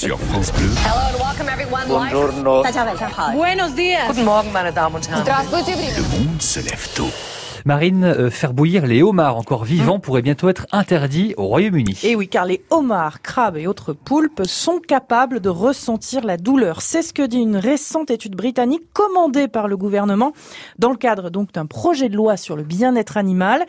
sur France Bleu. Buongiorno. Buenos días. Guten Morgen, meine Damen und Herren. Le monde se lève tôt. Marine, euh, faire bouillir les homards encore vivants pourrait bientôt être interdit au Royaume-Uni. Et oui, car les homards, crabes et autres poulpes sont capables de ressentir la douleur. C'est ce que dit une récente étude britannique commandée par le gouvernement dans le cadre donc d'un projet de loi sur le bien-être animal.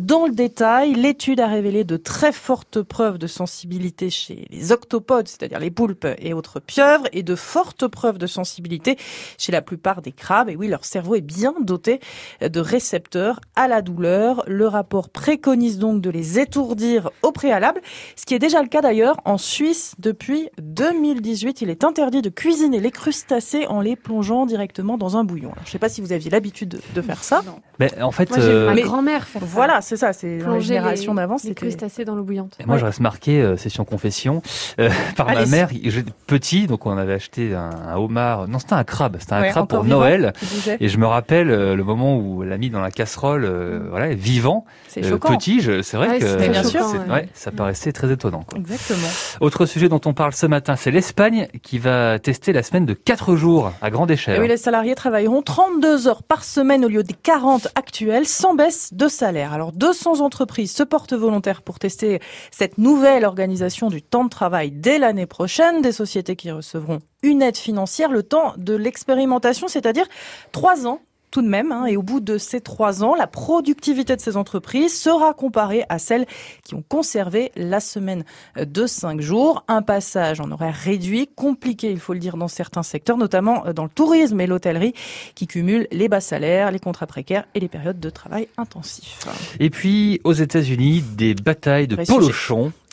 Dans le détail, l'étude a révélé de très fortes preuves de sensibilité chez les octopodes, c'est-à-dire les poulpes et autres pieuvres, et de fortes preuves de sensibilité chez la plupart des crabes. Et oui, leur cerveau est bien doté de récepteurs à la douleur. Le rapport préconise donc de les étourdir au préalable, ce qui est déjà le cas d'ailleurs en Suisse depuis 2018. Il est interdit de cuisiner les crustacés en les plongeant directement dans un bouillon. Alors, je ne sais pas si vous aviez l'habitude de, de faire ça. Mais en fait, Moi, euh, ma mais- grand-mère faire. Voilà, c'est ça, c'est la Plonger génération les- d'avant. Les crustacés dans l'eau bouillante. moi je reste marqué, euh, session confession, euh, par ma mère. J'étais petit, donc on avait acheté un, un homard. Non, c'était un crabe. C'était un Ouais, crabe pour vivant, Noël. Et je me rappelle euh, le moment où elle l'a mis dans la casserole, euh, voilà, vivant, euh, petit. C'est vrai oui, que bien sûr, ouais. ouais, ça paraissait très étonnant. quoi. Exactement. Autre sujet dont on parle ce matin, c'est l'Espagne qui va tester la semaine de 4 jours à grande Et échelle. oui, les salariés travailleront 32 heures par semaine au lieu des 40 actuelles, sans baisse de salaire. Alors, 200 entreprises se portent volontaires pour tester cette nouvelle organisation du temps de travail dès l'année prochaine. Des sociétés qui recevront une aide financière le temps de l'expérimentation, c'est-à-dire trois ans tout de même. hein. et au bout de ces trois ans, la productivité de ces entreprises sera comparée à celles qui ont conservé la semaine de cinq jours. Un passage en horaire réduit, compliqué, il faut le dire, dans certains secteurs, notamment dans le tourisme et l'hôtellerie, qui cumulent les bas salaires, les contrats précaires et les périodes de travail intensif. Et puis, aux États-Unis, des batailles de Vrai sujet.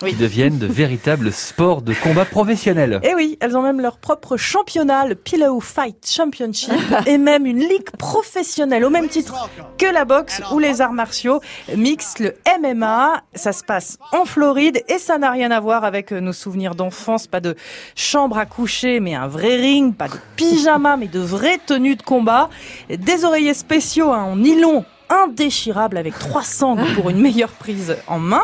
Qui deviennent de véritables sports de combat professionnels. Et oui, elles ont même leur propre championnat, le Pillow Fight Championship, et même une ligue professionnelle au même titre que la boxe ou les arts martiaux mixtes, le MMA. Ça se passe en Floride et ça n'a rien à voir avec nos souvenirs d'enfance. Pas de chambre à coucher, mais un vrai ring. Pas de pyjama, mais de vraies tenues de combat. Des oreillers spéciaux hein, en nylon indéchirable avec trois sangles pour une meilleure prise en main.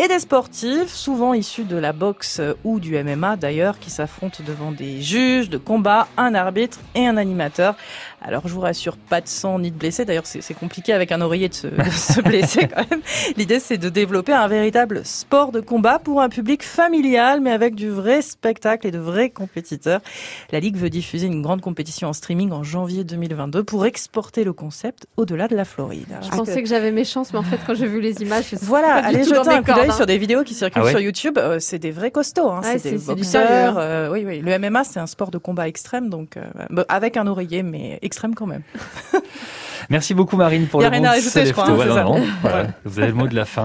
Et des sportifs, souvent issus de la boxe ou du MMA d'ailleurs, qui s'affrontent devant des juges de combat, un arbitre et un animateur. Alors je vous rassure, pas de sang ni de blessés. D'ailleurs, c'est compliqué avec un oreiller de se, de se blesser quand même. L'idée, c'est de développer un véritable sport de combat pour un public familial, mais avec du vrai spectacle et de vrais compétiteurs. La Ligue veut diffuser une grande compétition en streaming en janvier 2022 pour exporter le concept au-delà de la Floride. Je pensais que j'avais mes chances, mais en fait, quand j'ai vu les images, je suis Voilà, pas du allez jeter mes un coup d'œil sur des vidéos qui circulent Ah ouais sur YouTube. euh, c'est des vrais costauds. Hein. Ouais, c'est des boxeurs. euh, oui, oui. Le MMA, c'est un sport de combat extrême, donc euh, avec un oreiller, mais extrême quand même. Merci beaucoup Marine pour Y a le rien monde à ajouter, je crois, tôt. hein, Ouais, c'est non, ça. non, voilà. Vous avez le mot de la fin.